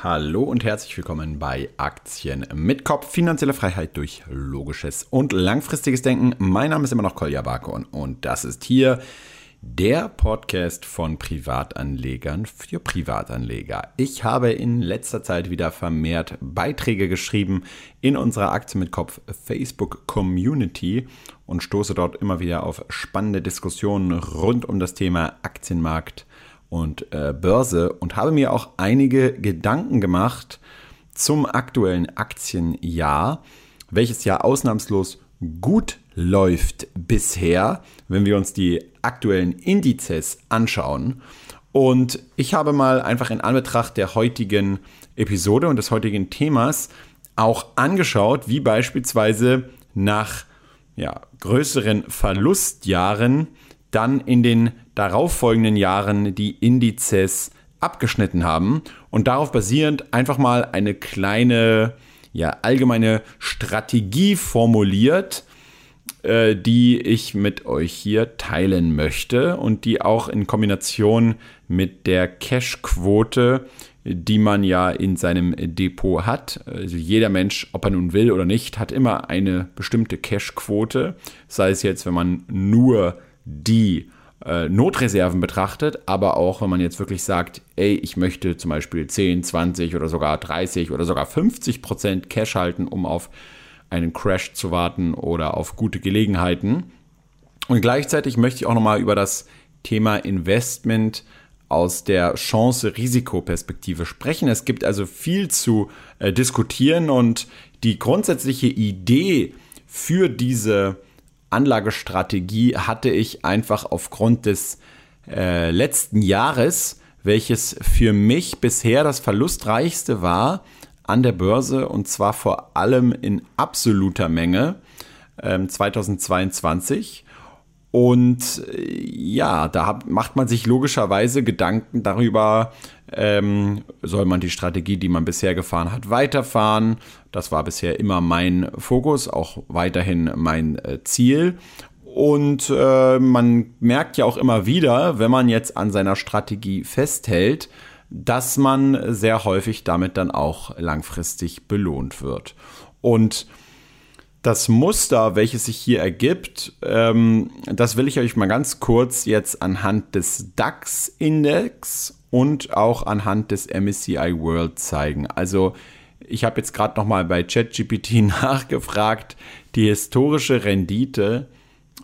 Hallo und herzlich willkommen bei Aktien mit Kopf. Finanzielle Freiheit durch logisches und langfristiges Denken. Mein Name ist immer noch Kolja Barkon und das ist hier der Podcast von Privatanlegern für Privatanleger. Ich habe in letzter Zeit wieder vermehrt Beiträge geschrieben in unserer Aktien mit Kopf Facebook Community und stoße dort immer wieder auf spannende Diskussionen rund um das Thema Aktienmarkt und äh, Börse und habe mir auch einige Gedanken gemacht zum aktuellen Aktienjahr, welches ja ausnahmslos gut läuft bisher, wenn wir uns die aktuellen Indizes anschauen. Und ich habe mal einfach in Anbetracht der heutigen Episode und des heutigen Themas auch angeschaut, wie beispielsweise nach ja, größeren Verlustjahren dann in den darauffolgenden Jahren die Indizes abgeschnitten haben und darauf basierend einfach mal eine kleine ja, allgemeine Strategie formuliert, äh, die ich mit euch hier teilen möchte und die auch in Kombination mit der Cash-Quote, die man ja in seinem Depot hat. Also jeder Mensch, ob er nun will oder nicht, hat immer eine bestimmte Cash-Quote. Sei es jetzt, wenn man nur die äh, Notreserven betrachtet, aber auch wenn man jetzt wirklich sagt, ey, ich möchte zum Beispiel 10, 20 oder sogar 30 oder sogar 50 Prozent Cash halten, um auf einen Crash zu warten oder auf gute Gelegenheiten. Und gleichzeitig möchte ich auch nochmal über das Thema Investment aus der Chance-Risikoperspektive sprechen. Es gibt also viel zu äh, diskutieren und die grundsätzliche Idee für diese Anlagestrategie hatte ich einfach aufgrund des äh, letzten Jahres, welches für mich bisher das verlustreichste war an der Börse und zwar vor allem in absoluter Menge äh, 2022. Und ja, da macht man sich logischerweise Gedanken darüber, ähm, soll man die Strategie, die man bisher gefahren hat, weiterfahren. Das war bisher immer mein Fokus, auch weiterhin mein äh, Ziel. Und äh, man merkt ja auch immer wieder, wenn man jetzt an seiner Strategie festhält, dass man sehr häufig damit dann auch langfristig belohnt wird. Und das Muster, welches sich hier ergibt, ähm, das will ich euch mal ganz kurz jetzt anhand des DAX-Index und auch anhand des MSCI World zeigen. Also ich habe jetzt gerade noch mal bei ChatGPT nachgefragt. Die historische Rendite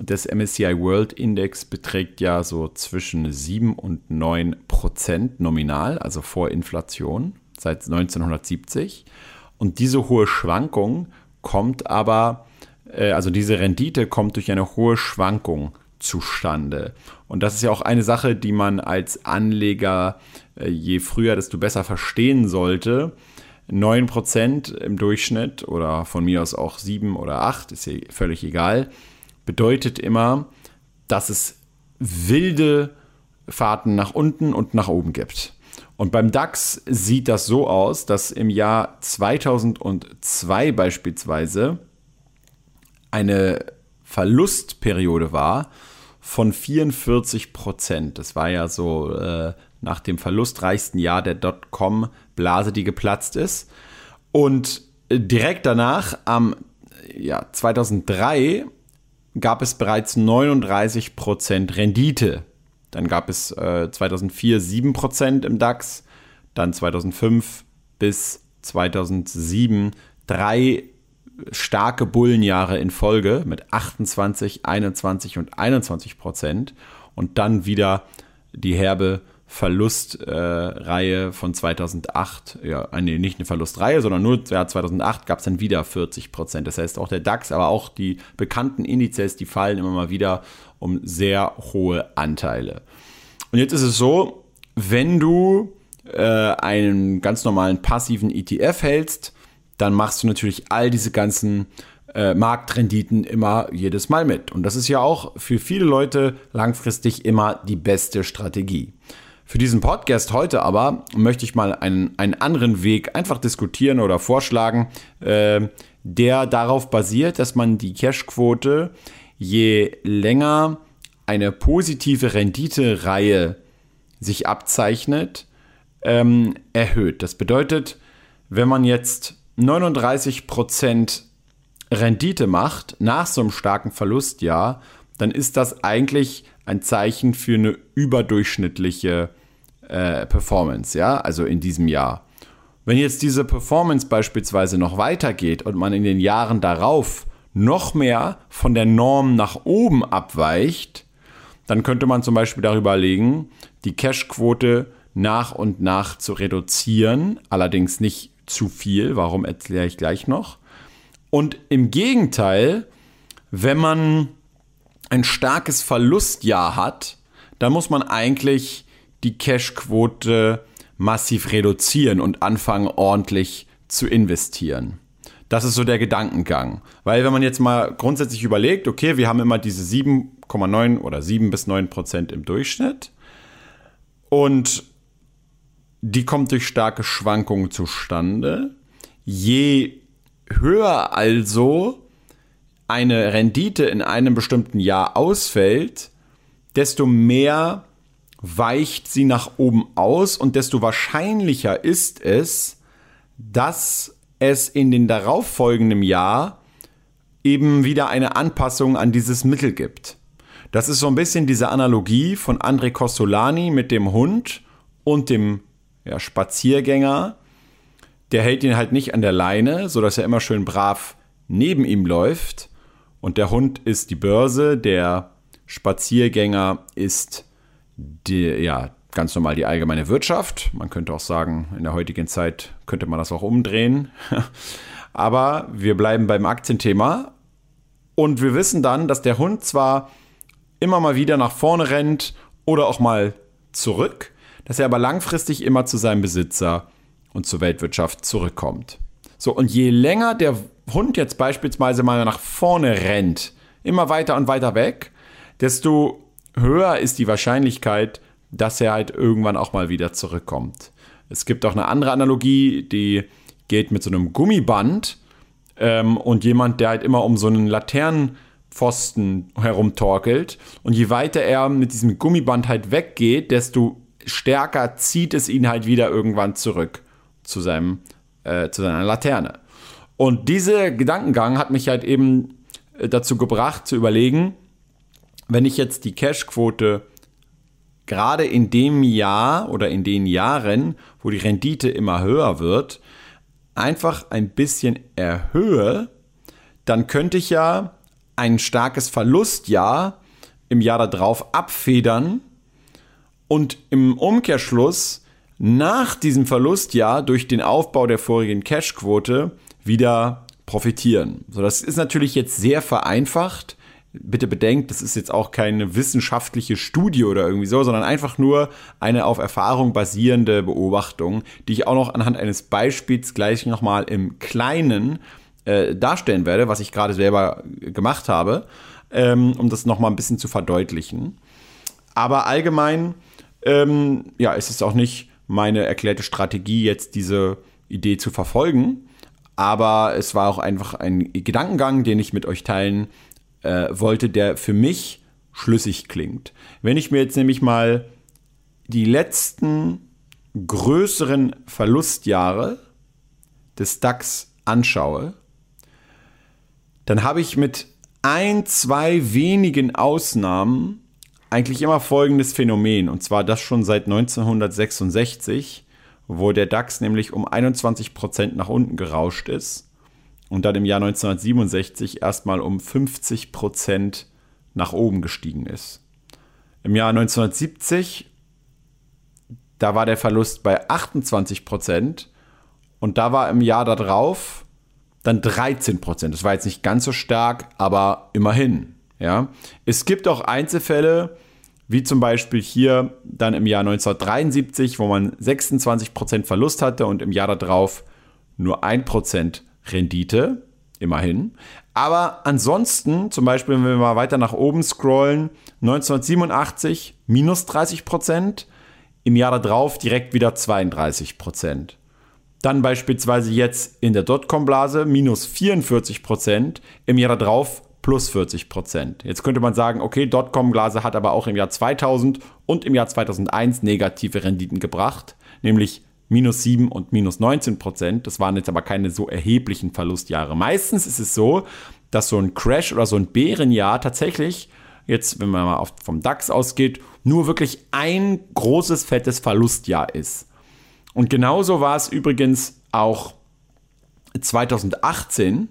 des MSCI World Index beträgt ja so zwischen 7 und 9 Prozent nominal, also vor Inflation, seit 1970. Und diese hohe Schwankung kommt aber, äh, also diese Rendite kommt durch eine hohe Schwankung zustande. Und das ist ja auch eine Sache, die man als Anleger äh, je früher, desto besser verstehen sollte. 9% im Durchschnitt oder von mir aus auch 7 oder 8, ist ja völlig egal, bedeutet immer, dass es wilde Fahrten nach unten und nach oben gibt. Und beim DAX sieht das so aus, dass im Jahr 2002 beispielsweise eine Verlustperiode war von 44 Prozent. Das war ja so äh, nach dem verlustreichsten Jahr der Dotcom-Blase, die geplatzt ist. Und direkt danach, am ja, 2003, gab es bereits 39 Prozent Rendite. Dann gab es äh, 2004 7 Prozent im DAX, dann 2005 bis 2007 drei starke Bullenjahre in Folge mit 28, 21 und 21 Prozent und dann wieder die herbe Verlustreihe äh, von 2008, ja, nee, nicht eine Verlustreihe, sondern nur ja, 2008 gab es dann wieder 40 Prozent. Das heißt, auch der DAX, aber auch die bekannten Indizes, die fallen immer mal wieder um sehr hohe Anteile. Und jetzt ist es so, wenn du äh, einen ganz normalen passiven ETF hältst, dann machst du natürlich all diese ganzen äh, Marktrenditen immer jedes Mal mit. Und das ist ja auch für viele Leute langfristig immer die beste Strategie. Für diesen Podcast heute aber möchte ich mal einen, einen anderen Weg einfach diskutieren oder vorschlagen, äh, der darauf basiert, dass man die Cashquote je länger eine positive Renditereihe sich abzeichnet, ähm, erhöht. Das bedeutet, wenn man jetzt 39% Rendite macht nach so einem starken Verlustjahr, dann ist das eigentlich ein Zeichen für eine überdurchschnittliche äh, Performance, ja, also in diesem Jahr. Wenn jetzt diese Performance beispielsweise noch weitergeht und man in den Jahren darauf noch mehr von der Norm nach oben abweicht, dann könnte man zum Beispiel darüber legen, die Cashquote nach und nach zu reduzieren, allerdings nicht zu viel, warum erkläre ich gleich noch. Und im Gegenteil, wenn man ein starkes Verlustjahr hat, dann muss man eigentlich die Cashquote massiv reduzieren und anfangen ordentlich zu investieren. Das ist so der Gedankengang. Weil wenn man jetzt mal grundsätzlich überlegt, okay, wir haben immer diese 7,9 oder 7 bis 9 Prozent im Durchschnitt und die kommt durch starke Schwankungen zustande. Je höher also eine Rendite in einem bestimmten Jahr ausfällt, desto mehr weicht sie nach oben aus und desto wahrscheinlicher ist es, dass es in den darauffolgenden Jahr eben wieder eine Anpassung an dieses Mittel gibt. Das ist so ein bisschen diese Analogie von André Costolani mit dem Hund und dem ja, Spaziergänger. Der hält ihn halt nicht an der Leine, sodass er immer schön brav neben ihm läuft. Und der Hund ist die Börse, der Spaziergänger ist die, ja, ganz normal die allgemeine Wirtschaft. Man könnte auch sagen, in der heutigen Zeit könnte man das auch umdrehen. Aber wir bleiben beim Aktienthema. Und wir wissen dann, dass der Hund zwar immer mal wieder nach vorne rennt oder auch mal zurück, dass er aber langfristig immer zu seinem Besitzer und zur Weltwirtschaft zurückkommt. So, und je länger der Hund jetzt beispielsweise mal nach vorne rennt, immer weiter und weiter weg, desto höher ist die Wahrscheinlichkeit, dass er halt irgendwann auch mal wieder zurückkommt. Es gibt auch eine andere Analogie, die geht mit so einem Gummiband ähm, und jemand, der halt immer um so einen Laternenpfosten herumtorkelt. Und je weiter er mit diesem Gummiband halt weggeht, desto stärker zieht es ihn halt wieder irgendwann zurück zu, seinem, äh, zu seiner Laterne. Und dieser Gedankengang hat mich halt eben äh, dazu gebracht zu überlegen, wenn ich jetzt die Cashquote gerade in dem Jahr oder in den Jahren, wo die Rendite immer höher wird, einfach ein bisschen erhöhe, dann könnte ich ja ein starkes Verlustjahr im Jahr darauf abfedern und im Umkehrschluss nach diesem Verlustjahr durch den Aufbau der vorigen Cashquote wieder profitieren. So, das ist natürlich jetzt sehr vereinfacht bitte bedenkt, das ist jetzt auch keine wissenschaftliche Studie oder irgendwie so, sondern einfach nur eine auf Erfahrung basierende Beobachtung, die ich auch noch anhand eines Beispiels gleich nochmal im Kleinen äh, darstellen werde, was ich gerade selber gemacht habe, ähm, um das nochmal ein bisschen zu verdeutlichen. Aber allgemein, ähm, ja, ist es auch nicht meine erklärte Strategie, jetzt diese Idee zu verfolgen. Aber es war auch einfach ein Gedankengang, den ich mit euch teilen äh, wollte, der für mich schlüssig klingt. Wenn ich mir jetzt nämlich mal die letzten größeren Verlustjahre des DAX anschaue, dann habe ich mit ein, zwei wenigen Ausnahmen eigentlich immer folgendes Phänomen, und zwar das schon seit 1966, wo der DAX nämlich um 21% nach unten gerauscht ist und dann im Jahr 1967 erstmal um 50 Prozent nach oben gestiegen ist. Im Jahr 1970, da war der Verlust bei 28 Prozent und da war im Jahr darauf dann 13 Prozent. Das war jetzt nicht ganz so stark, aber immerhin. Ja. Es gibt auch Einzelfälle, wie zum Beispiel hier dann im Jahr 1973, wo man 26 Prozent Verlust hatte und im Jahr darauf nur 1 Prozent Rendite, immerhin. Aber ansonsten, zum Beispiel, wenn wir mal weiter nach oben scrollen, 1987 minus 30 Prozent, im Jahr darauf direkt wieder 32 Prozent. Dann beispielsweise jetzt in der Dotcom-Blase minus 44 Prozent, im Jahr darauf plus 40 Prozent. Jetzt könnte man sagen, okay, Dotcom-Blase hat aber auch im Jahr 2000 und im Jahr 2001 negative Renditen gebracht. nämlich minus 7 und minus 19 Prozent. Das waren jetzt aber keine so erheblichen Verlustjahre. Meistens ist es so, dass so ein Crash oder so ein Bärenjahr tatsächlich, jetzt wenn man mal vom DAX ausgeht, nur wirklich ein großes, fettes Verlustjahr ist. Und genauso war es übrigens auch 2018,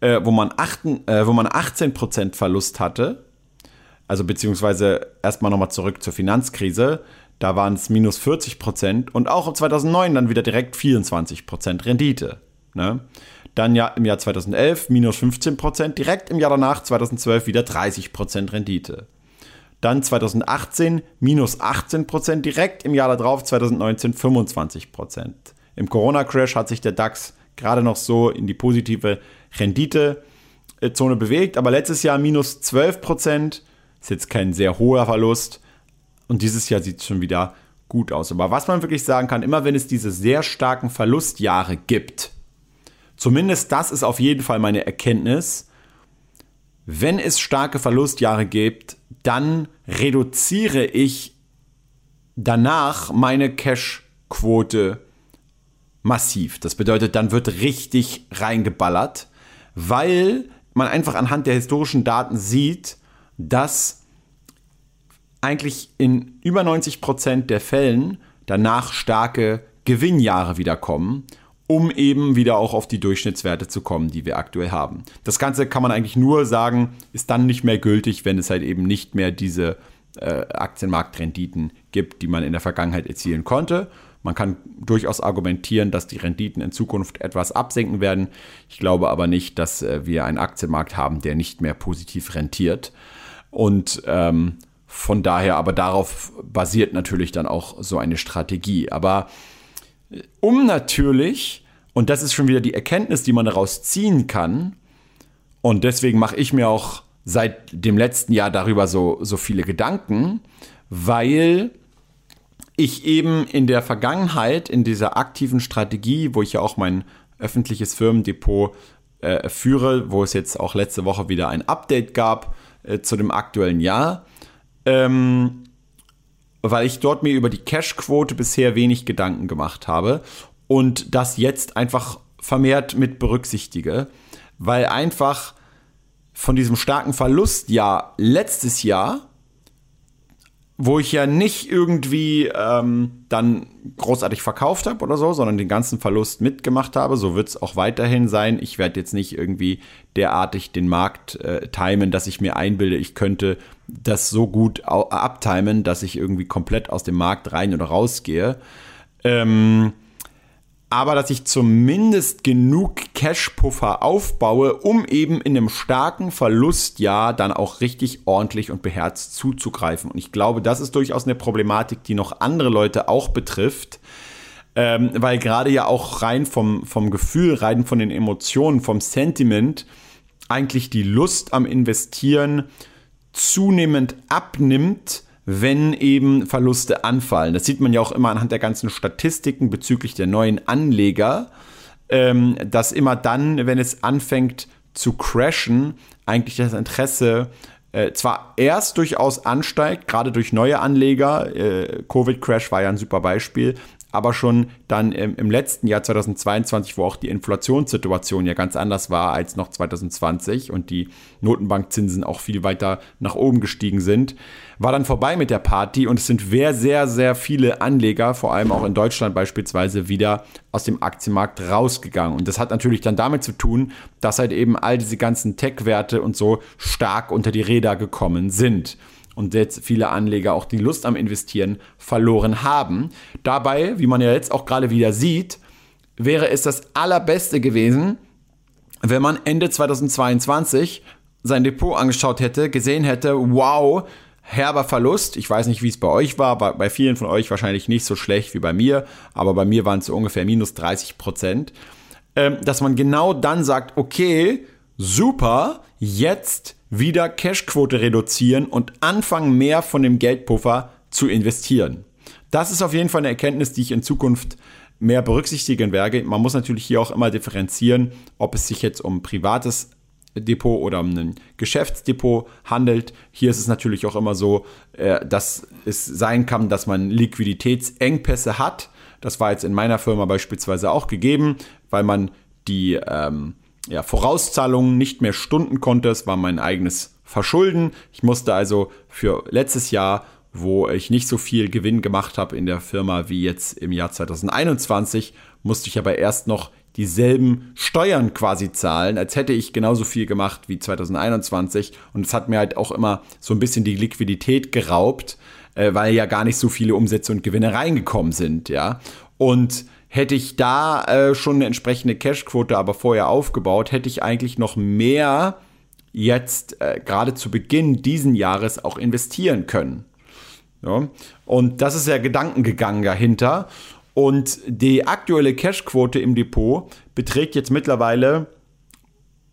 äh, wo, man achten, äh, wo man 18% Verlust hatte. Also beziehungsweise erstmal nochmal zurück zur Finanzkrise. Da waren es minus 40% und auch 2009 dann wieder direkt 24% Rendite. Ne? Dann ja im Jahr 2011 minus 15% direkt im Jahr danach 2012 wieder 30% Rendite. Dann 2018 minus 18% direkt im Jahr darauf 2019 25% Im Corona-Crash hat sich der DAX gerade noch so in die positive Renditezone bewegt, aber letztes Jahr minus 12% ist jetzt kein sehr hoher Verlust. Und dieses Jahr sieht es schon wieder gut aus. Aber was man wirklich sagen kann, immer wenn es diese sehr starken Verlustjahre gibt, zumindest das ist auf jeden Fall meine Erkenntnis, wenn es starke Verlustjahre gibt, dann reduziere ich danach meine Cash-Quote massiv. Das bedeutet, dann wird richtig reingeballert, weil man einfach anhand der historischen Daten sieht, dass eigentlich in über 90 Prozent der Fällen danach starke Gewinnjahre wiederkommen, um eben wieder auch auf die Durchschnittswerte zu kommen, die wir aktuell haben. Das Ganze kann man eigentlich nur sagen, ist dann nicht mehr gültig, wenn es halt eben nicht mehr diese äh, Aktienmarktrenditen gibt, die man in der Vergangenheit erzielen konnte. Man kann durchaus argumentieren, dass die Renditen in Zukunft etwas absenken werden. Ich glaube aber nicht, dass äh, wir einen Aktienmarkt haben, der nicht mehr positiv rentiert. Und ähm, von daher, aber darauf basiert natürlich dann auch so eine Strategie. Aber äh, um natürlich, und das ist schon wieder die Erkenntnis, die man daraus ziehen kann, und deswegen mache ich mir auch seit dem letzten Jahr darüber so, so viele Gedanken, weil ich eben in der Vergangenheit, in dieser aktiven Strategie, wo ich ja auch mein öffentliches Firmendepot äh, führe, wo es jetzt auch letzte Woche wieder ein Update gab äh, zu dem aktuellen Jahr, ähm, weil ich dort mir über die Cash-Quote bisher wenig Gedanken gemacht habe und das jetzt einfach vermehrt mit berücksichtige, weil einfach von diesem starken Verlustjahr letztes Jahr wo ich ja nicht irgendwie ähm, dann großartig verkauft habe oder so, sondern den ganzen Verlust mitgemacht habe. So wird es auch weiterhin sein. Ich werde jetzt nicht irgendwie derartig den Markt äh, timen, dass ich mir einbilde, ich könnte das so gut abtimen, dass ich irgendwie komplett aus dem Markt rein oder rausgehe. Ähm, aber dass ich zumindest genug Cash-Puffer aufbaue, um eben in einem starken Verlustjahr dann auch richtig ordentlich und beherzt zuzugreifen. Und ich glaube, das ist durchaus eine Problematik, die noch andere Leute auch betrifft. Ähm, weil gerade ja auch rein vom, vom Gefühl, rein von den Emotionen, vom Sentiment, eigentlich die Lust am Investieren zunehmend abnimmt, wenn eben Verluste anfallen. Das sieht man ja auch immer anhand der ganzen Statistiken bezüglich der neuen Anleger, ähm, dass immer dann, wenn es anfängt zu crashen, eigentlich das Interesse äh, zwar erst durchaus ansteigt, gerade durch neue Anleger, äh, Covid-Crash war ja ein super Beispiel, aber schon dann im, im, letzten Jahr 2022, wo auch die Inflationssituation ja ganz anders war als noch 2020 und die Notenbankzinsen auch viel weiter nach oben gestiegen sind, war dann vorbei mit der Party und es sind sehr, sehr, sehr viele Anleger, vor allem auch in Deutschland beispielsweise, wieder aus dem Aktienmarkt rausgegangen. Und das hat natürlich dann damit zu tun, dass halt eben all diese ganzen Tech-Werte und so stark unter die Räder gekommen sind und jetzt viele Anleger auch die Lust am Investieren verloren haben. Dabei, wie man ja jetzt auch gerade wieder sieht, wäre es das allerbeste gewesen, wenn man Ende 2022 sein Depot angeschaut hätte, gesehen hätte, wow, herber Verlust. Ich weiß nicht, wie es bei euch war, bei, vielen von euch wahrscheinlich nicht so schlecht wie bei mir, aber bei mir waren es so ungefähr minus 30 Prozent. Ähm, dass man genau dann sagt, okay, super, jetzt wieder Cashquote reduzieren und anfangen, mehr von dem Geldpuffer zu investieren. Das ist auf jeden Fall eine Erkenntnis, die ich in Zukunft mehr berücksichtigen werde. Man muss natürlich hier auch immer differenzieren, ob es sich jetzt um privates Depot oder um ein Geschäftsdepot handelt. Hier ist es natürlich auch immer so, äh, dass es sein kann, dass man Liquiditätsengpässe hat Das war jetzt in meiner Firma beispielsweise auch gegeben, weil man die ähm, ja, Vorauszahlungen nicht mehr stunden konnte. Es war mein eigenes Verschulden. Ich musste also für letztes Jahr, wo ich nicht so viel Gewinn gemacht habe in der Firma wie jetzt im Jahr 2021, musste ich aber erst noch dieselben Steuern quasi zahlen, als hätte ich genauso viel gemacht wie 2021. Und es hat mir halt auch immer so ein bisschen die Liquidität geraubt, äh, weil ja gar nicht so viele Umsätze und Gewinne reingekommen sind, ja. Und hätte ich da äh, schon eine entsprechende Cashquote aber vorher aufgebaut, hätte ich eigentlich noch mehr jetzt äh, gerade zu Beginn diesen Jahres auch investieren können. Ja? Und das ist der Gedankengegangen dahinter. Und die aktuelle Cashquote im Depot beträgt jetzt mittlerweile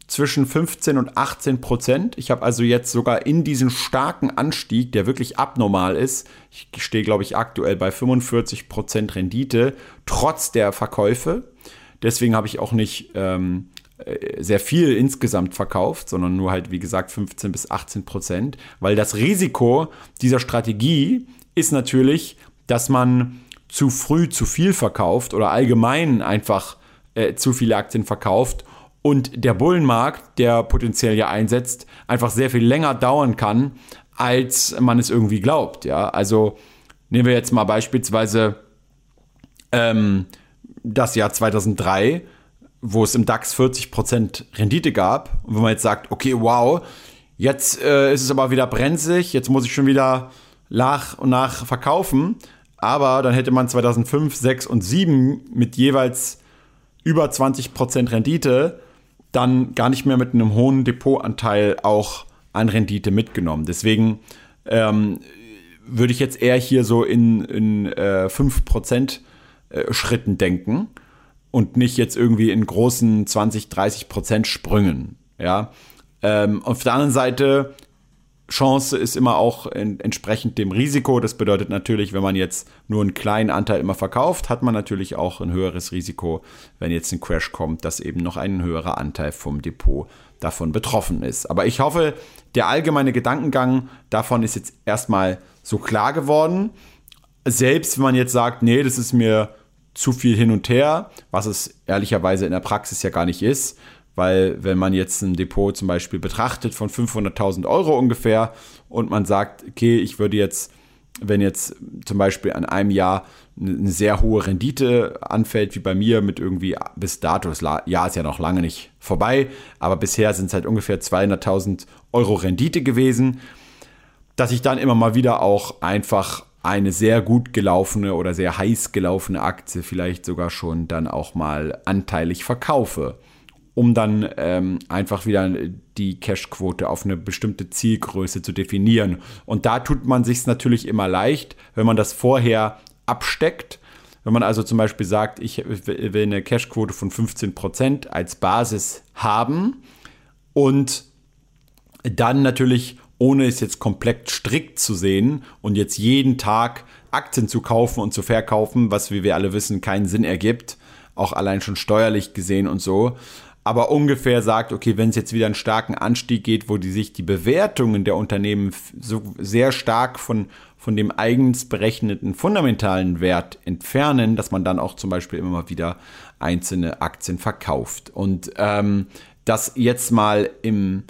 zwischen 15 und 18 Prozent. Ich habe also jetzt sogar in diesen starken Anstieg, der wirklich abnormal ist, ich stehe, glaube ich, aktuell bei 45 Prozent Rendite, trotz der Verkäufe. Deswegen habe ich auch nicht ähm, äh, sehr viel insgesamt verkauft, sondern nur halt, wie gesagt, 15 bis 18 Prozent, weil das Risiko dieser Strategie ist natürlich, dass man zu früh zu viel verkauft oder allgemein einfach äh, zu viele Aktien verkauft und der Bullenmarkt, der potenziell ja einsetzt, einfach sehr viel länger dauern kann, als man es irgendwie glaubt. Ja, also nehmen wir jetzt mal beispielsweise ähm, das Jahr 2003, wo es im DAX 40% Rendite gab. Und wenn man jetzt sagt, okay, wow, jetzt äh, ist es aber wieder brenzlig, jetzt muss ich schon wieder nach und nach verkaufen. Aber dann hätte man 2005, 6 und 7 mit jeweils über 20% Rendite dann gar nicht mehr mit einem hohen Depotanteil auch an Rendite mitgenommen. Deswegen ähm, würde ich jetzt eher hier so in, in äh, 5% äh, Schritten denken und nicht jetzt irgendwie in großen 20, 30% Sprüngen. Ja? Ähm, auf der anderen Seite Chance ist immer auch in, entsprechend dem Risiko. Das bedeutet natürlich, wenn man jetzt nur einen kleinen Anteil immer verkauft, hat man natürlich auch ein höheres Risiko, wenn jetzt ein Crash kommt, dass eben noch ein höherer Anteil vom Depot davon betroffen ist. Aber ich hoffe, der allgemeine Gedankengang davon ist jetzt erstmal so klar geworden. Selbst wenn man jetzt sagt, nee, das ist mir zu viel hin und her, was es ehrlicherweise in der Praxis ja gar nicht ist, weil wenn man jetzt ein Depot zum Beispiel betrachtet von 500.000 Euro ungefähr und man sagt, okay, ich würde jetzt, wenn jetzt zum Beispiel an einem Jahr eine sehr hohe Rendite anfällt, wie bei mir mit irgendwie bis dato, das Jahr ist ja noch lange nicht vorbei, aber bisher sind es halt ungefähr 200.000 Euro Rendite gewesen, dass ich dann immer mal wieder auch einfach eine sehr gut gelaufene oder sehr heiß gelaufene Aktie vielleicht sogar schon dann auch mal anteilig verkaufe um dann ähm, einfach wieder die Cash-Quote auf eine bestimmte Zielgröße zu definieren. Und da tut man sich natürlich immer leicht, wenn man das vorher absteckt. Wenn man also zum Beispiel sagt, ich will eine Cash-Quote von 15% als Basis haben und dann natürlich, ohne es jetzt komplett strikt zu sehen und jetzt jeden Tag Aktien zu kaufen und zu verkaufen, was, wie wir alle wissen, keinen Sinn ergibt, auch allein schon steuerlich gesehen und so, aber ungefähr sagt, okay, wenn es jetzt wieder einen starken Anstieg geht, wo die sich die Bewertungen der Unternehmen so sehr stark von, von dem eigens berechneten fundamentalen Wert entfernen, dass man dann auch zum Beispiel immer wieder einzelne Aktien verkauft. Und ähm, das jetzt mal im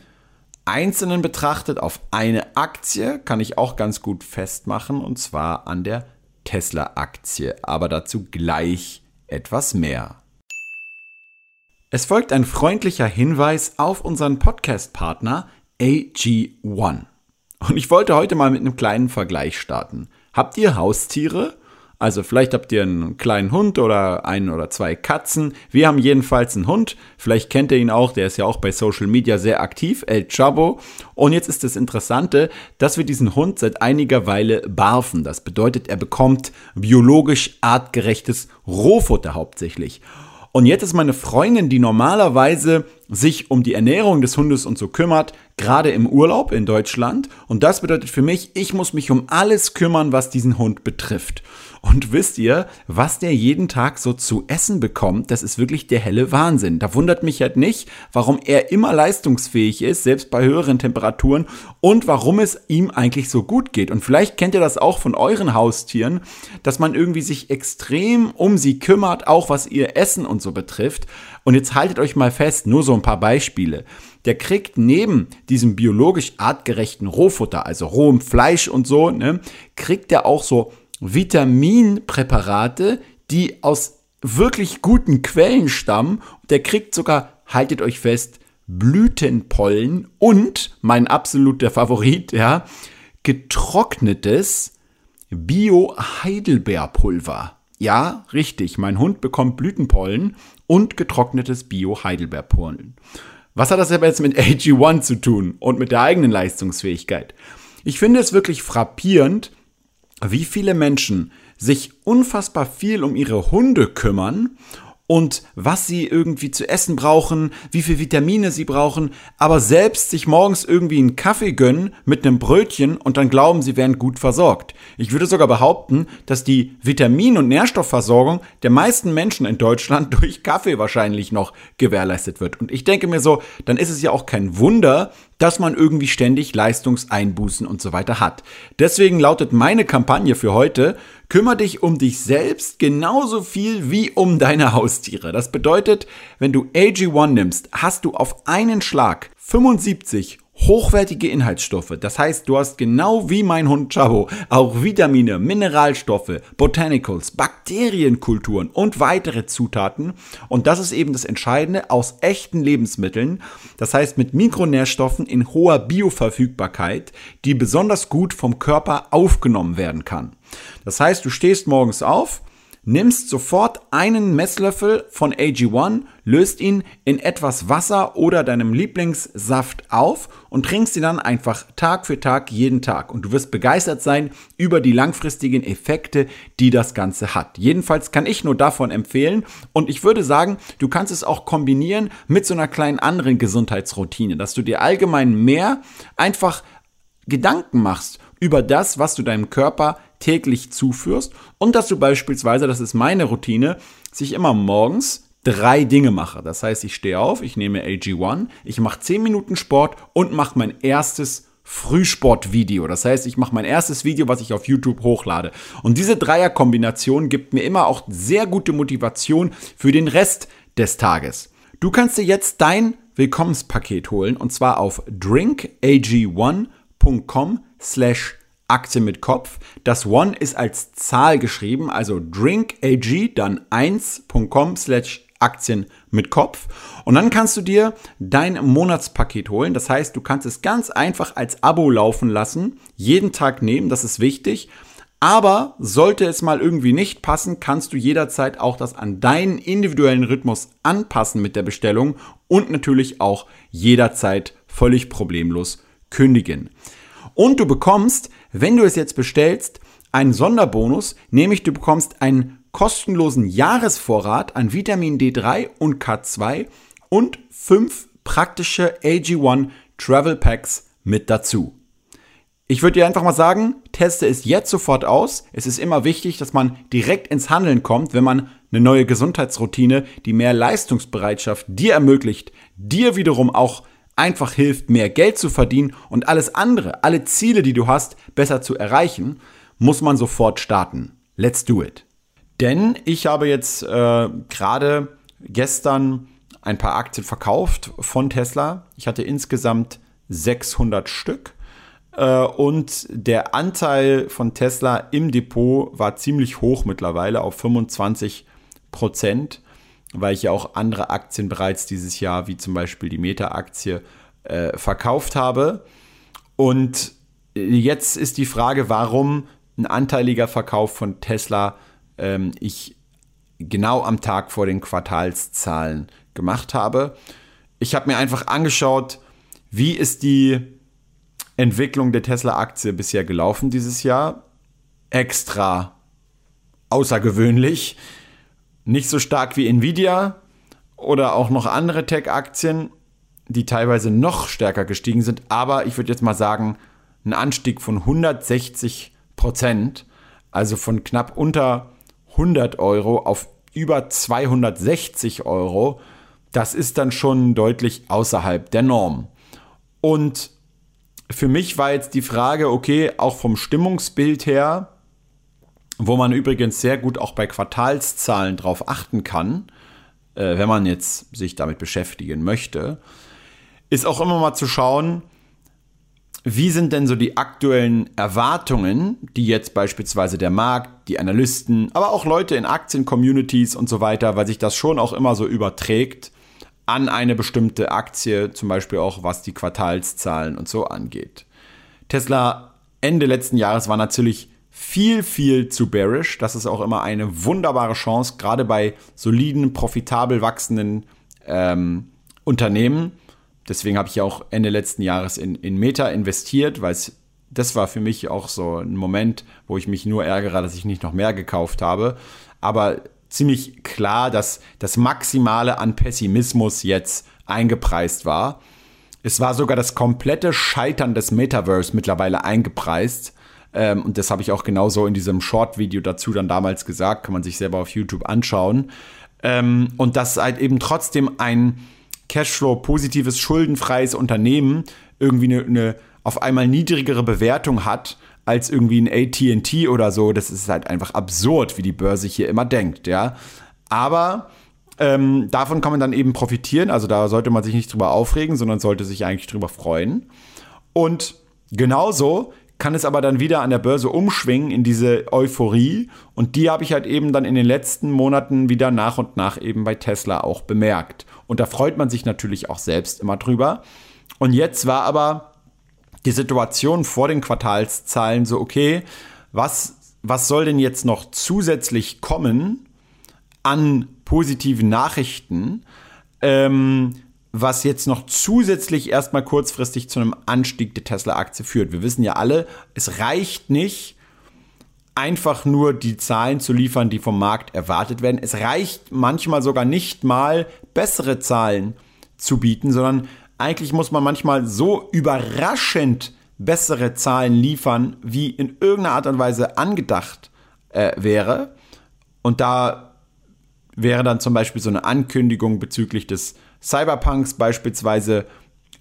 Einzelnen betrachtet auf eine Aktie kann ich auch ganz gut festmachen und zwar an der Tesla-Aktie. Aber dazu gleich etwas mehr. Es folgt ein freundlicher Hinweis auf unseren Podcast-Partner AG1. Und ich wollte heute mal mit einem kleinen Vergleich starten. Habt ihr Haustiere? Also vielleicht habt ihr einen kleinen Hund oder ein oder zwei Katzen. Wir haben jedenfalls einen Hund. Vielleicht kennt ihr ihn auch, der ist ja auch bei Social Media sehr aktiv, El Chabo. Und jetzt ist das Interessante, dass wir diesen Hund seit einiger Weile barfen. Das bedeutet, er bekommt biologisch artgerechtes Rohfutter hauptsächlich. Und jetzt ist meine Freundin, die normalerweise sich um die Ernährung des Hundes und so kümmert, gerade im Urlaub in Deutschland. Und das bedeutet für mich, ich muss mich um alles kümmern, was diesen Hund betrifft. Und wisst ihr, was der jeden Tag so zu essen bekommt, das ist wirklich der helle Wahnsinn. Da wundert mich halt nicht, warum er immer leistungsfähig ist, selbst bei höheren Temperaturen und warum es ihm eigentlich so gut geht. Und vielleicht kennt ihr das auch von euren Haustieren, dass man irgendwie sich extrem um sie kümmert, auch was ihr Essen und so betrifft. Und jetzt haltet euch mal fest, nur so ein paar Beispiele. Der kriegt neben diesem biologisch artgerechten Rohfutter, also rohem Fleisch und so, ne, kriegt er auch so Vitaminpräparate, die aus wirklich guten Quellen stammen. Der kriegt sogar, haltet euch fest, Blütenpollen und mein absoluter Favorit, ja, getrocknetes Bio-Heidelbeerpulver. Ja, richtig, mein Hund bekommt Blütenpollen und getrocknetes Bio-Heidelbeerpollen. Was hat das aber jetzt mit AG1 zu tun und mit der eigenen Leistungsfähigkeit? Ich finde es wirklich frappierend, wie viele Menschen sich unfassbar viel um ihre Hunde kümmern und was sie irgendwie zu essen brauchen, wie viel Vitamine sie brauchen, aber selbst sich morgens irgendwie einen Kaffee gönnen mit einem Brötchen und dann glauben, sie wären gut versorgt. Ich würde sogar behaupten, dass die Vitamin- und Nährstoffversorgung der meisten Menschen in Deutschland durch Kaffee wahrscheinlich noch gewährleistet wird. Und ich denke mir so, dann ist es ja auch kein Wunder, dass man irgendwie ständig Leistungseinbußen und so weiter hat. Deswegen lautet meine Kampagne für heute, kümmere dich um dich selbst genauso viel wie um deine Haustiere. Das bedeutet, wenn du AG1 nimmst, hast du auf einen Schlag 75 hochwertige Inhaltsstoffe. Das heißt, du hast genau wie mein Hund Chavo auch Vitamine, Mineralstoffe, Botanicals, Bakterienkulturen und weitere Zutaten. Und das ist eben das Entscheidende aus echten Lebensmitteln. Das heißt, mit Mikronährstoffen in hoher Bioverfügbarkeit, die besonders gut vom Körper aufgenommen werden kann. Das heißt, du stehst morgens auf, nimmst sofort einen Messlöffel von AG1, löst ihn in etwas Wasser oder deinem Lieblingssaft auf und trinkst ihn dann einfach Tag für Tag jeden Tag. Und du wirst begeistert sein über die langfristigen Effekte, die das Ganze hat. Jedenfalls kann ich nur davon empfehlen und ich würde sagen, du kannst es auch kombinieren mit so einer kleinen anderen Gesundheitsroutine, dass du dir allgemein mehr einfach Gedanken machst über das, was du deinem Körper täglich zuführst und dass du beispielsweise, das ist meine Routine, sich immer morgens drei Dinge mache. Das heißt, ich stehe auf, ich nehme AG1, ich mache 10 Minuten Sport und mache mein erstes Frühsportvideo. Das heißt, ich mache mein erstes Video, was ich auf YouTube hochlade. Und diese Dreierkombination gibt mir immer auch sehr gute Motivation für den Rest des Tages. Du kannst dir jetzt dein Willkommenspaket holen und zwar auf drinkag1.com slash Aktie mit Kopf. Das One ist als Zahl geschrieben, also drinkag, dann 1.com slash Aktien mit Kopf. Und dann kannst du dir dein Monatspaket holen. Das heißt, du kannst es ganz einfach als Abo laufen lassen, jeden Tag nehmen, das ist wichtig. Aber sollte es mal irgendwie nicht passen, kannst du jederzeit auch das an deinen individuellen Rhythmus anpassen mit der Bestellung und natürlich auch jederzeit völlig problemlos kündigen. Und du bekommst wenn du es jetzt bestellst, einen Sonderbonus, nämlich du bekommst einen kostenlosen Jahresvorrat an Vitamin D3 und K2 und fünf praktische AG1 Travel Packs mit dazu. Ich würde dir einfach mal sagen, teste es jetzt sofort aus. Es ist immer wichtig, dass man direkt ins Handeln kommt, wenn man eine neue Gesundheitsroutine, die mehr Leistungsbereitschaft dir ermöglicht, dir wiederum auch einfach hilft, mehr Geld zu verdienen und alles andere, alle Ziele, die du hast, besser zu erreichen, muss man sofort starten. Let's do it. Denn ich habe jetzt äh, gerade gestern ein paar Aktien verkauft von Tesla. Ich hatte insgesamt 600 Stück. Äh, und der Anteil von Tesla im Depot war ziemlich hoch mittlerweile auf 25 Prozent weil ich ja auch andere Aktien bereits dieses Jahr, wie zum Beispiel die Meta-Aktie, äh, verkauft habe. Und jetzt ist die Frage, warum ein anteiliger Verkauf von Tesla ähm, ich genau am Tag vor den Quartalszahlen gemacht habe. Ich habe mir einfach angeschaut, wie ist die Entwicklung der Tesla-Aktie bisher gelaufen dieses Jahr. Extra außergewöhnlich nicht so stark wie Nvidia oder auch noch andere Tech-Aktien. die teilweise noch stärker gestiegen sind. Aber ich würde jetzt mal sagen, ein Anstieg von 160 Prozent, also von knapp unter 100 Euro auf über 260 Euro, das ist dann schon deutlich außerhalb der Norm. Und für mich war jetzt die Frage, okay, auch vom Stimmungsbild her, wo man übrigens sehr gut auch bei Quartalszahlen drauf achten kann, äh, wenn man jetzt sich damit beschäftigen möchte, ist auch immer mal zu schauen, wie sind denn so die aktuellen Erwartungen, die jetzt beispielsweise der Markt, die Analysten, aber auch Leute in Aktien-Communities und so weiter, weil sich das schon auch immer so überträgt an eine bestimmte Aktie, zum Beispiel auch was die Quartalszahlen und so angeht. Tesla Ende letzten Jahres war natürlich viel, viel zu bearish. Das ist auch immer eine wunderbare Chance, gerade bei soliden, profitabel wachsenden ähm, Unternehmen. Deswegen habe ich ja auch Ende letzten Jahres in, in Meta investiert, weil es das war für mich auch so ein Moment, wo ich mich nur ärgere, dass ich nicht noch mehr gekauft habe. Aber ziemlich klar, dass das Maximale an Pessimismus jetzt eingepreist war. Es war sogar das komplette Scheitern des Metaverse mittlerweile eingepreist. Ähm, und das habe ich auch genauso in diesem Short-Video dazu dann damals gesagt. Kann man sich selber auf YouTube anschauen. Ähm, und dass halt eben trotzdem ein Cashflow-positives, schuldenfreies Unternehmen irgendwie eine, eine auf einmal niedrigere Bewertung hat als irgendwie ein AT&T oder so. Das ist halt einfach absurd, wie die Börse hier immer denkt, ja. Aber ähm, davon kann man dann eben profitieren. Also da sollte man sich nicht drüber aufregen, sondern sollte sich eigentlich drüber freuen. Und genauso kann es aber dann wieder an der Börse umschwingen in diese Euphorie. Und die habe ich halt eben dann in den letzten Monaten wieder nach und nach eben bei Tesla auch bemerkt. Und da freut man sich natürlich auch selbst immer drüber. Und jetzt war aber die Situation vor den Quartalszahlen so, okay, was, was soll denn jetzt noch zusätzlich kommen an positiven Nachrichten, ähm, was jetzt noch zusätzlich erstmal kurzfristig zu einem Anstieg der Tesla-Aktie führt. Wir wissen ja alle, es reicht nicht, einfach nur die Zahlen zu liefern, die vom Markt erwartet werden. Es reicht manchmal sogar nicht mal, bessere Zahlen zu bieten, sondern eigentlich muss man manchmal so überraschend bessere Zahlen liefern, wie in irgendeiner Art und Weise angedacht äh, wäre. Und da wäre dann zum Beispiel so eine Ankündigung bezüglich des Cyberpunks beispielsweise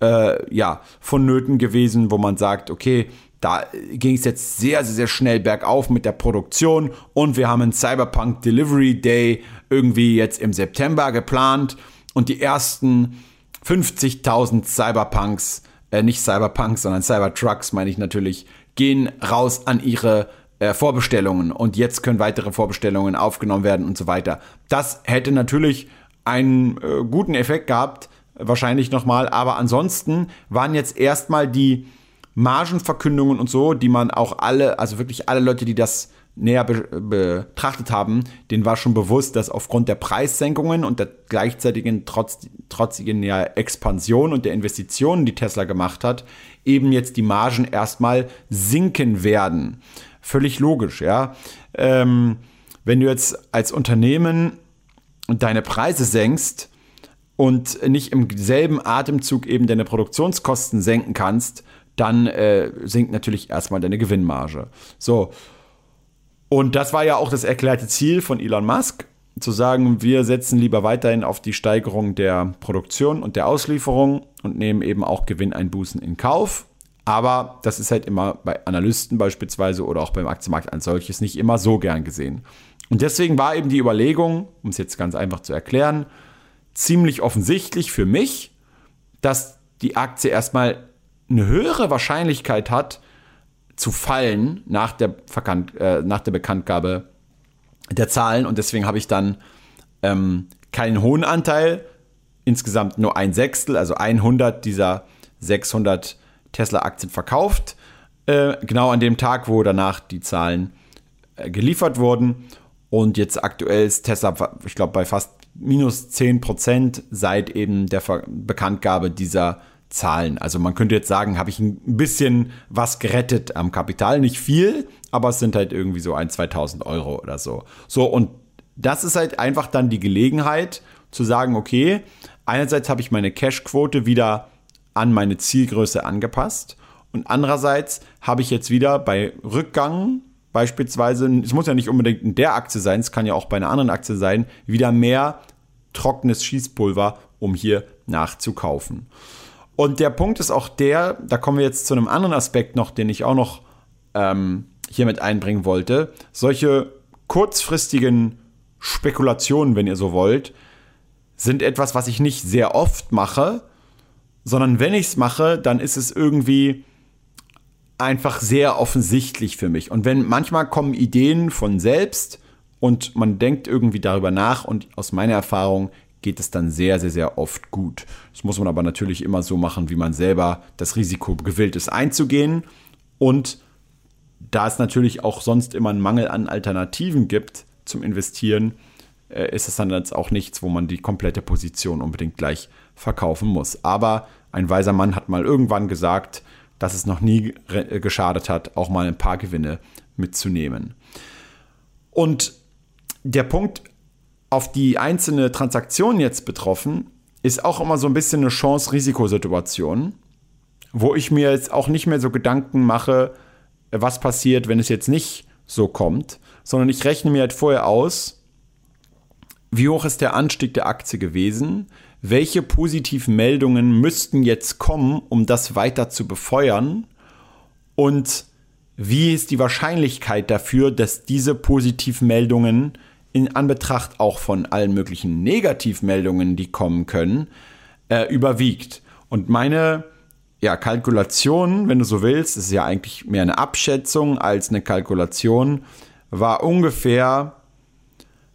äh, ja vonnöten gewesen, wo man sagt, okay, da ging es jetzt sehr, sehr, sehr schnell bergauf mit der Produktion und wir haben einen Cyberpunk Delivery Day irgendwie jetzt im September geplant und die ersten 50.000 Cyberpunks, äh, nicht Cyberpunks, sondern Cybertrucks meine ich natürlich, gehen raus an ihre äh, Vorbestellungen und jetzt können weitere Vorbestellungen aufgenommen werden und so weiter. Das hätte natürlich einen äh, guten Effekt gehabt, wahrscheinlich nochmal, aber ansonsten waren jetzt erstmal die Margenverkündungen und so, die man auch alle, also wirklich alle Leute, die das näher be betrachtet haben, denen war schon bewusst, dass aufgrund der Preissenkungen und der gleichzeitigen trotz, trotzigen ja, Expansion und der Investitionen, die Tesla gemacht hat, eben jetzt die Margen erstmal sinken werden. Völlig logisch, ja. Ähm, wenn du jetzt als Unternehmen deine Preise senkst und nicht im selben Atemzug eben deine Produktionskosten senken kannst, dann äh, sinkt natürlich erstmal deine Gewinnmarge. So, und das war ja auch das erklärte Ziel von Elon Musk, zu sagen, wir setzen lieber weiterhin auf die Steigerung der Produktion und der Auslieferung und nehmen eben auch Gewinneinbußen in Kauf. Aber das ist halt immer bei Analysten beispielsweise oder auch beim Aktienmarkt als solches nicht immer so gern gesehen. Und deswegen war eben die Überlegung, um es jetzt ganz einfach zu erklären, ziemlich offensichtlich für mich, dass die Aktie erstmal eine höhere Wahrscheinlichkeit hat, zu fallen nach der, Verkan äh, nach der Bekanntgabe der Zahlen. Und deswegen habe ich dann ähm, keinen hohen Anteil, insgesamt nur ein Sechstel, also 100 dieser 600 Tesla-Aktien verkauft, äh, genau an dem Tag, wo danach die Zahlen äh, geliefert wurden und jetzt aktuell ist Tesla, ich glaube, bei fast minus 10 Prozent seit eben der Bekanntgabe dieser Zahlen. Also man könnte jetzt sagen, habe ich ein bisschen was gerettet am Kapital. Nicht viel, aber es sind halt irgendwie so ein, 2000 Euro oder so. So, und das ist halt einfach dann die Gelegenheit zu sagen, okay, einerseits habe ich meine Cash-Quote wieder an meine Zielgröße angepasst und andererseits habe ich jetzt wieder bei Rückgang beispielsweise, es muss ja nicht unbedingt in der Aktie sein, es kann ja auch bei einer anderen Aktie sein, wieder mehr trockenes Schießpulver, um hier nachzukaufen. Und der Punkt ist auch der, da kommen wir jetzt zu einem anderen Aspekt noch, den ich auch noch ähm, hier mit einbringen wollte. Solche kurzfristigen Spekulationen, wenn ihr so wollt, sind etwas, was ich nicht sehr oft mache, sondern wenn ich es mache, dann ist es irgendwie einfach sehr offensichtlich für mich. Und wenn manchmal kommen Ideen von selbst und man denkt irgendwie darüber nach und aus meiner Erfahrung geht es dann sehr, sehr, sehr oft gut. Das muss man aber natürlich immer so machen, wie man selber das Risiko gewillt ist einzugehen. Und da es natürlich auch sonst immer einen Mangel an Alternativen gibt zum Investieren, äh, ist es dann jetzt auch nichts, wo man die komplette Position unbedingt gleich verkaufen muss. Aber ein weiser Mann hat mal irgendwann gesagt, dass es noch nie äh, geschadet hat, auch mal ein paar Gewinne mitzunehmen. Und der Punkt, auf die einzelne Transaktion jetzt betroffen, ist auch immer so ein bisschen eine Chance-Risikosituation, wo ich mir jetzt auch nicht mehr so Gedanken mache, was passiert, wenn es jetzt nicht so kommt, sondern ich rechne mir halt vorher aus, wie hoch ist der Anstieg der Aktie gewesen, welche positiven Meldungen müssten jetzt kommen, um das weiter zu befeuern und wie ist die Wahrscheinlichkeit dafür, dass diese positiven Meldungen in Anbetracht auch von allen möglichen Negativmeldungen, die kommen können, äh, überwiegt. Und meine ja, Kalkulation, wenn du so willst, ist ja eigentlich mehr eine Abschätzung als eine Kalkulation, war ungefähr,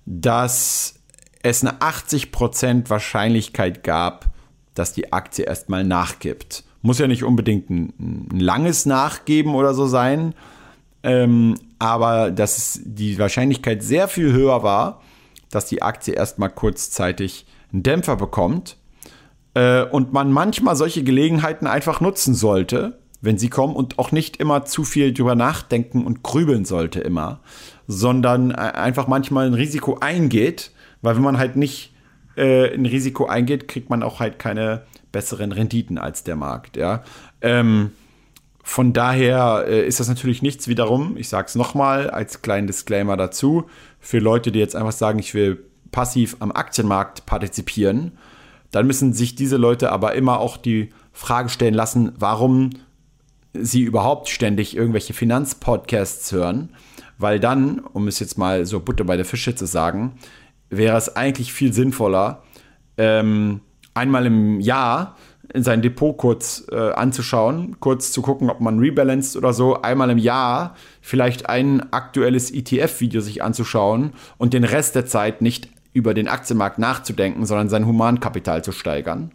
dass es eine 80% Wahrscheinlichkeit gab, dass die Aktie erstmal nachgibt. Muss ja nicht unbedingt ein, ein langes Nachgeben oder so sein, ähm, aber dass die Wahrscheinlichkeit sehr viel höher war, dass die Aktie erstmal kurzzeitig einen Dämpfer bekommt äh, und man manchmal solche Gelegenheiten einfach nutzen sollte, wenn sie kommen und auch nicht immer zu viel drüber nachdenken und grübeln sollte immer, sondern äh, einfach manchmal ein Risiko eingeht, weil wenn man halt nicht äh, ein Risiko eingeht, kriegt man auch halt keine besseren Renditen als der Markt, ja. Ähm, von daher äh, ist das natürlich nichts wiederum, ich sage es nochmal als kleinen Disclaimer dazu, für Leute, die jetzt einfach sagen, ich will passiv am Aktienmarkt partizipieren, dann müssen sich diese Leute aber immer auch die Frage stellen lassen, warum sie überhaupt ständig irgendwelche Finanzpodcasts hören, weil dann, um es jetzt mal so Butter bei der Fische zu sagen, wäre es eigentlich viel sinnvoller, ähm, einmal im Jahr in sein Depot kurz äh, anzuschauen, kurz zu gucken, ob man rebalanced oder so, einmal im Jahr vielleicht ein aktuelles ETF-Video sich anzuschauen und den Rest der Zeit nicht über den Aktienmarkt nachzudenken, sondern sein Humankapital zu steigern.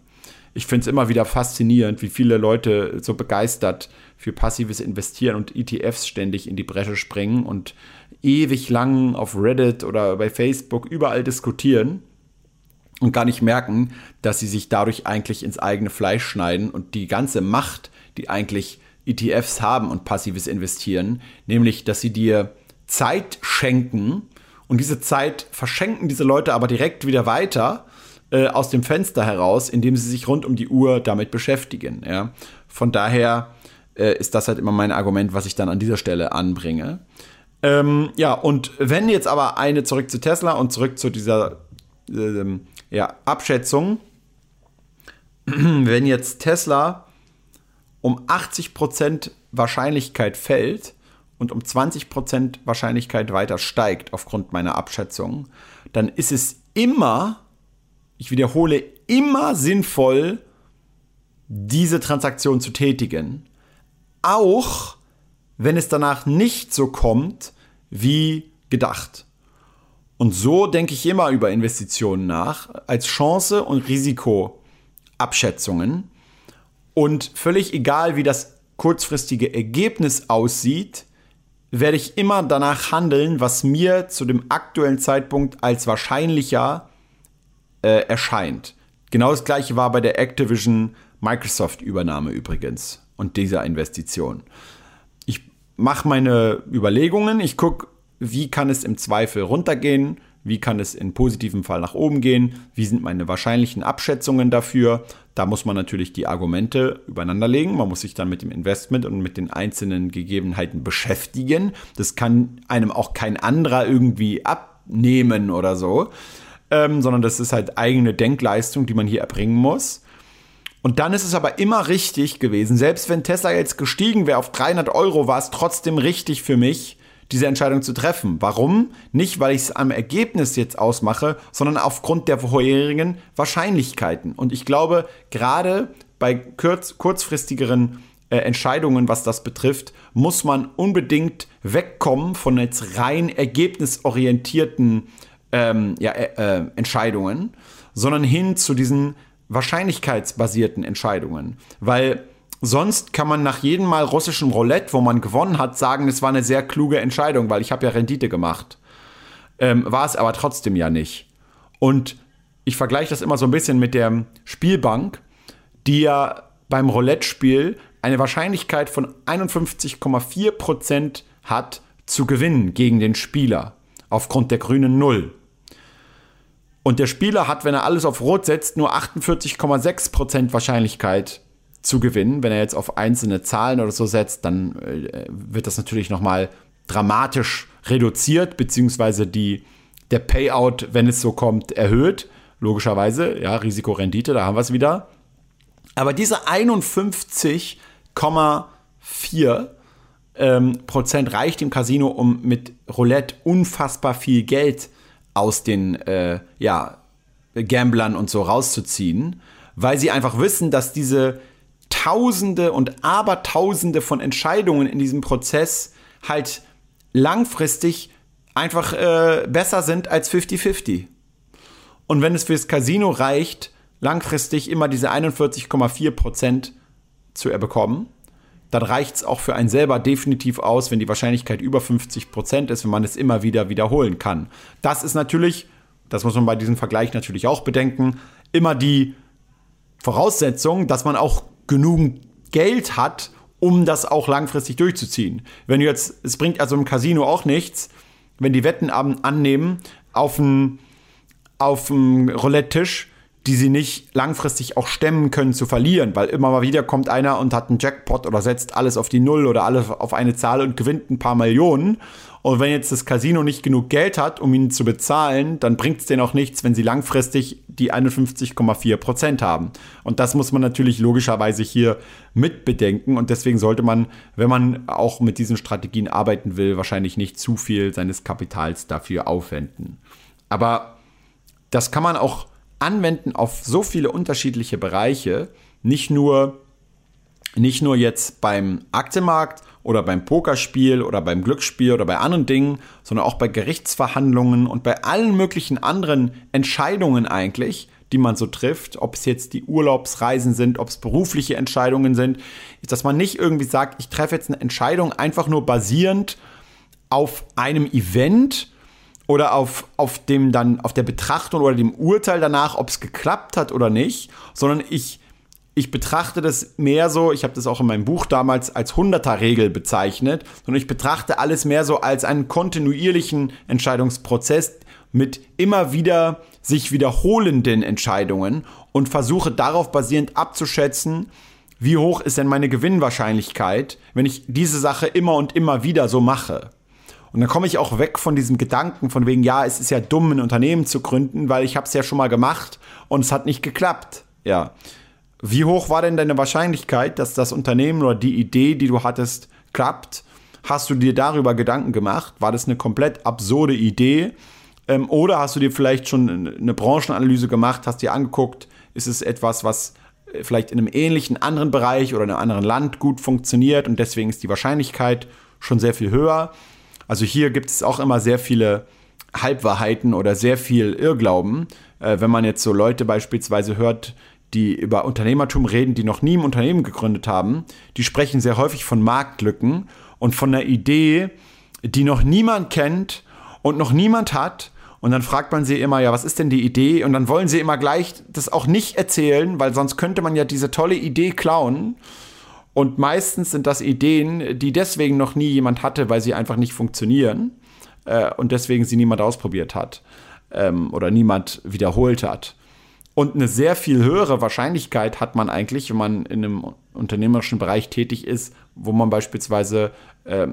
Ich finde es immer wieder faszinierend, wie viele Leute so begeistert für passives Investieren und ETFs ständig in die Bresche springen und ewig lang auf Reddit oder bei Facebook überall diskutieren und gar nicht merken, dass sie sich dadurch eigentlich ins eigene Fleisch schneiden und die ganze Macht, die eigentlich ETFs haben und passives Investieren, nämlich dass sie dir Zeit schenken und diese Zeit verschenken diese Leute aber direkt wieder weiter äh, aus dem Fenster heraus, indem sie sich rund um die Uhr damit beschäftigen. Ja? Von daher äh, ist das halt immer mein Argument, was ich dann an dieser Stelle anbringe. Ähm, ja, und wenn jetzt aber eine zurück zu Tesla und zurück zu dieser ähm, ja, Abschätzung, wenn jetzt Tesla um 80% Wahrscheinlichkeit fällt und um 20% Wahrscheinlichkeit weiter steigt aufgrund meiner Abschätzung, dann ist es immer, ich wiederhole, immer sinnvoll, diese Transaktion zu tätigen. Auch wenn es danach nicht so kommt wie gedacht. Und so denke ich immer über Investitionen nach, als Chance und Risikoabschätzungen. Und völlig egal, wie das kurzfristige Ergebnis aussieht, werde ich immer danach handeln, was mir zu dem aktuellen Zeitpunkt als wahrscheinlicher äh, erscheint. Genau das gleiche war bei der Activision Microsoft Übernahme übrigens und dieser Investition. Mache meine Überlegungen, ich gucke, wie kann es im Zweifel runtergehen, wie kann es in positivem Fall nach oben gehen, wie sind meine wahrscheinlichen Abschätzungen dafür. Da muss man natürlich die Argumente übereinander legen. Man muss sich dann mit dem Investment und mit den einzelnen Gegebenheiten beschäftigen. Das kann einem auch kein anderer irgendwie abnehmen oder so, ähm, sondern das ist halt eigene Denkleistung, die man hier erbringen muss. Und dann ist es aber immer richtig gewesen, selbst wenn Tesla jetzt gestiegen wäre auf 300 Euro, war es trotzdem richtig für mich, diese Entscheidung zu treffen. Warum? Nicht, weil ich es am Ergebnis jetzt ausmache, sondern aufgrund der vorherigen Wahrscheinlichkeiten. Und ich glaube, gerade bei kurz, kurzfristigeren äh, Entscheidungen, was das betrifft, muss man unbedingt wegkommen von jetzt rein ergebnisorientierten ähm, ja, äh, äh Entscheidungen, sondern hin zu diesen wahrscheinlichkeitsbasierten Entscheidungen. Weil sonst kann man nach jedem Mal russischem Roulette, wo man gewonnen hat, sagen, es war eine sehr kluge Entscheidung, weil ich habe ja Rendite gemacht. Ähm, war es aber trotzdem ja nicht. Und ich vergleiche das immer so ein bisschen mit der Spielbank, die ja beim Roulette-Spiel eine Wahrscheinlichkeit von 51,4% hat zu gewinnen gegen den Spieler aufgrund der grünen Null. Und der Spieler hat, wenn er alles auf Rot setzt, nur 48,6% Wahrscheinlichkeit zu gewinnen. Wenn er jetzt auf einzelne Zahlen oder so setzt, dann äh, wird das natürlich nochmal dramatisch reduziert, beziehungsweise die, der Payout, wenn es so kommt, erhöht. Logischerweise, ja, Risikorendite, da haben wir es wieder. Aber diese 51,4 ähm, Prozent reicht im Casino, um mit Roulette unfassbar viel Geld aus den äh, ja, Gamblern und so rauszuziehen, weil sie einfach wissen, dass diese Tausende und Abertausende von Entscheidungen in diesem Prozess halt langfristig einfach äh, besser sind als 50-50. Und wenn es fürs Casino reicht, langfristig immer diese 41,4 Prozent zu erbekommen, dann reicht es auch für einen selber definitiv aus, wenn die Wahrscheinlichkeit über 50 Prozent ist, wenn man es immer wieder wiederholen kann. Das ist natürlich, das muss man bei diesem Vergleich natürlich auch bedenken, immer die Voraussetzung, dass man auch genügend Geld hat, um das auch langfristig durchzuziehen. Wenn du jetzt, es bringt also im Casino auch nichts, wenn die Wetten annehmen auf dem auf Roulette-Tisch, die sie nicht langfristig auch stemmen können zu verlieren, weil immer mal wieder kommt einer und hat einen Jackpot oder setzt alles auf die Null oder alles auf eine Zahl und gewinnt ein paar Millionen. Und wenn jetzt das Casino nicht genug Geld hat, um ihn zu bezahlen, dann bringt es denen auch nichts, wenn sie langfristig die 51,4 Prozent haben. Und das muss man natürlich logischerweise hier mitbedenken. Und deswegen sollte man, wenn man auch mit diesen Strategien arbeiten will, wahrscheinlich nicht zu viel seines Kapitals dafür aufwenden. Aber das kann man auch anwenden auf so viele unterschiedliche Bereiche, nicht nur, nicht nur jetzt beim Aktienmarkt oder beim Pokerspiel oder beim Glücksspiel oder bei anderen Dingen, sondern auch bei Gerichtsverhandlungen und bei allen möglichen anderen Entscheidungen eigentlich, die man so trifft, ob es jetzt die Urlaubsreisen sind, ob es berufliche Entscheidungen sind, ist, dass man nicht irgendwie sagt, ich treffe jetzt eine Entscheidung einfach nur basierend auf einem Event, oder auf, auf dem dann, auf der Betrachtung oder dem Urteil danach, ob es geklappt hat oder nicht, sondern ich, ich betrachte das mehr so, ich habe das auch in meinem Buch damals als 100er-Regel bezeichnet, sondern ich betrachte alles mehr so als einen kontinuierlichen Entscheidungsprozess mit immer wieder sich wiederholenden Entscheidungen und versuche darauf basierend abzuschätzen, wie hoch ist denn meine Gewinnwahrscheinlichkeit, wenn ich diese Sache immer und immer wieder so mache. Und dann komme ich auch weg von diesem Gedanken von wegen, ja, es ist ja dumm, ein Unternehmen zu gründen, weil ich habe es ja schon mal gemacht und es hat nicht geklappt. Ja. Wie hoch war denn deine Wahrscheinlichkeit, dass das Unternehmen oder die Idee, die du hattest, klappt? Hast du dir darüber Gedanken gemacht? War das eine komplett absurde Idee? Ähm, oder hast du dir vielleicht schon eine Branchenanalyse gemacht, hast dir angeguckt, ist es etwas, was äh, vielleicht in einem ähnlichen anderen Bereich oder in einem anderen Land gut funktioniert und deswegen ist die Wahrscheinlichkeit schon sehr viel höher? Also hier gibt es auch immer sehr viele Halbwahrheiten oder sehr viel Irrglauben. Äh, wenn man jetzt so Leute beispielsweise hört, die über Unternehmertum reden, die noch nie ein Unternehmen gegründet haben, die sprechen sehr häufig von Marktlücken und von einer Idee, die noch niemand kennt und noch niemand hat. Und dann fragt man sie immer, ja, was ist denn die Idee? Und dann wollen sie immer gleich das auch nicht erzählen, weil sonst könnte man ja diese tolle Idee klauen. Und meistens sind das Ideen, die deswegen noch nie jemand hatte, weil sie einfach nicht funktionieren äh, und deswegen sie niemand ausprobiert hat. ähm, oder niemand wiederholt hat. Und eine sehr viel höhere Wahrscheinlichkeit hat man eigentlich, wenn man in einem unternehmerischen Bereich tätig ist, wo man beispielsweise äh,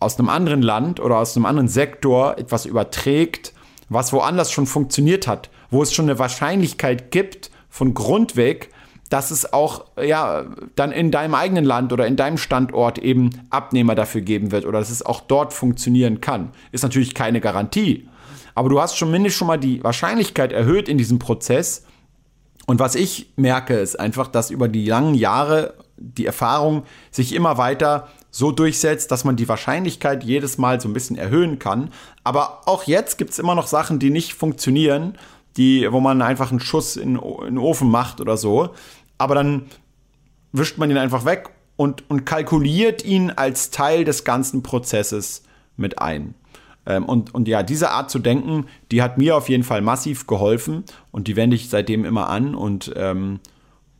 aus einem anderen Land oder aus einem anderen Sektor etwas überträgt, was woanders schon funktioniert hat, wo es schon eine Wahrscheinlichkeit gibt von Grund weg, dass es auch ja dann in deinem eigenen Land oder in deinem Standort eben Abnehmer dafür geben wird oder dass es auch dort funktionieren kann. Ist natürlich keine Garantie, aber du hast zumindest schon mal die Wahrscheinlichkeit erhöht in diesem Prozess. Und was ich merke, ist einfach, dass über die langen Jahre die Erfahrung sich immer weiter so durchsetzt, dass man die Wahrscheinlichkeit jedes Mal so ein bisschen erhöhen kann. Aber auch jetzt gibt es immer noch Sachen, die nicht funktionieren, die, wo man einfach einen Schuss in, in den Ofen macht oder so aber dann wischt man ihn einfach weg und, und kalkuliert ihn als Teil des ganzen Prozesses mit ein. Ähm, und, und ja, diese Art zu denken, die hat mir auf jeden Fall massiv geholfen und die wende ich seitdem immer an. Und ähm,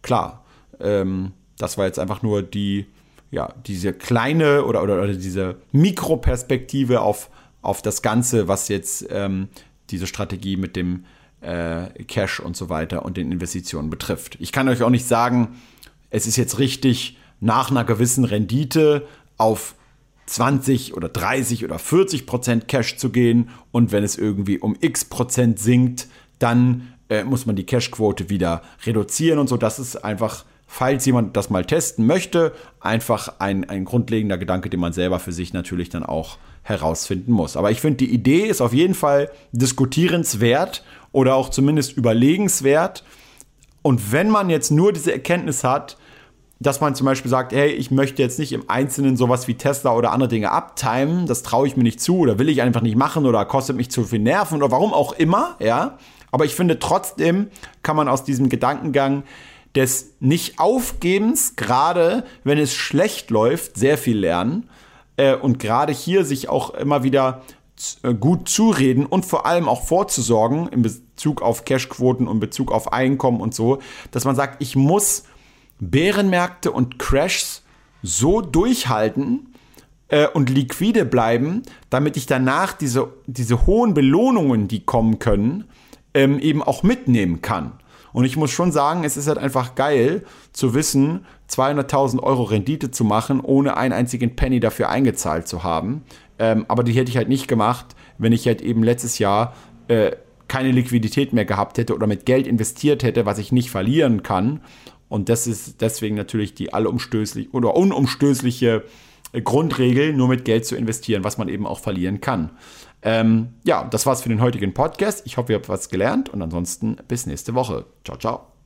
klar, ähm, das war jetzt einfach nur die, ja, diese kleine oder, oder, oder diese Mikroperspektive auf, auf das Ganze, was jetzt ähm, diese Strategie mit dem äh, Cash und so weiter und den Investitionen betrifft. Ich kann euch auch nicht sagen, es ist jetzt richtig, nach einer gewissen Rendite auf 20 oder 30 oder 40 Prozent Cash zu gehen und wenn es irgendwie um x Prozent sinkt, dann äh, muss man die Cash-Quote wieder reduzieren und so. Das ist einfach, falls jemand das mal testen möchte, einfach ein, ein grundlegender Gedanke, den man selber für sich natürlich dann auch herausfinden muss. Aber ich finde, die Idee ist auf jeden Fall diskutierenswert oder auch zumindest überlegenswert. Und wenn man jetzt nur diese Erkenntnis hat, dass man zum Beispiel sagt, hey, ich möchte jetzt nicht im Einzelnen sowas wie Tesla oder andere Dinge abtimen, das traue ich mir nicht zu oder will ich einfach nicht machen oder kostet mich zu viel Nerven oder warum auch immer, ja. Aber ich finde trotzdem kann man aus diesem Gedankengang des Nicht-Aufgebens, gerade wenn es schlecht läuft, sehr viel lernen. Äh, und gerade hier sich auch immer wieder gut zureden und vor allem auch vorzusorgen in Bezug auf Cashquoten und Bezug auf Einkommen und so, dass man sagt, ich muss Bärenmärkte und Crashs so durchhalten äh, und liquide bleiben, damit ich danach diese, diese hohen Belohnungen, die kommen können, ähm, eben auch mitnehmen kann. Und ich muss schon sagen, es ist halt einfach geil zu wissen, 200.000 Euro Rendite zu machen, ohne einen einzigen Penny dafür eingezahlt zu haben. Ähm, aber die hätte ich halt nicht gemacht, wenn ich halt eben letztes Jahr äh, keine Liquidität mehr gehabt hätte oder mit Geld investiert hätte, was ich nicht verlieren kann. Und das ist deswegen natürlich die allumstößliche oder unumstößliche äh, Grundregel, nur mit Geld zu investieren, was man eben auch verlieren kann. Ähm, ja, das war's für den heutigen Podcast. Ich hoffe, ihr habt was gelernt und ansonsten bis nächste Woche. Ciao, ciao.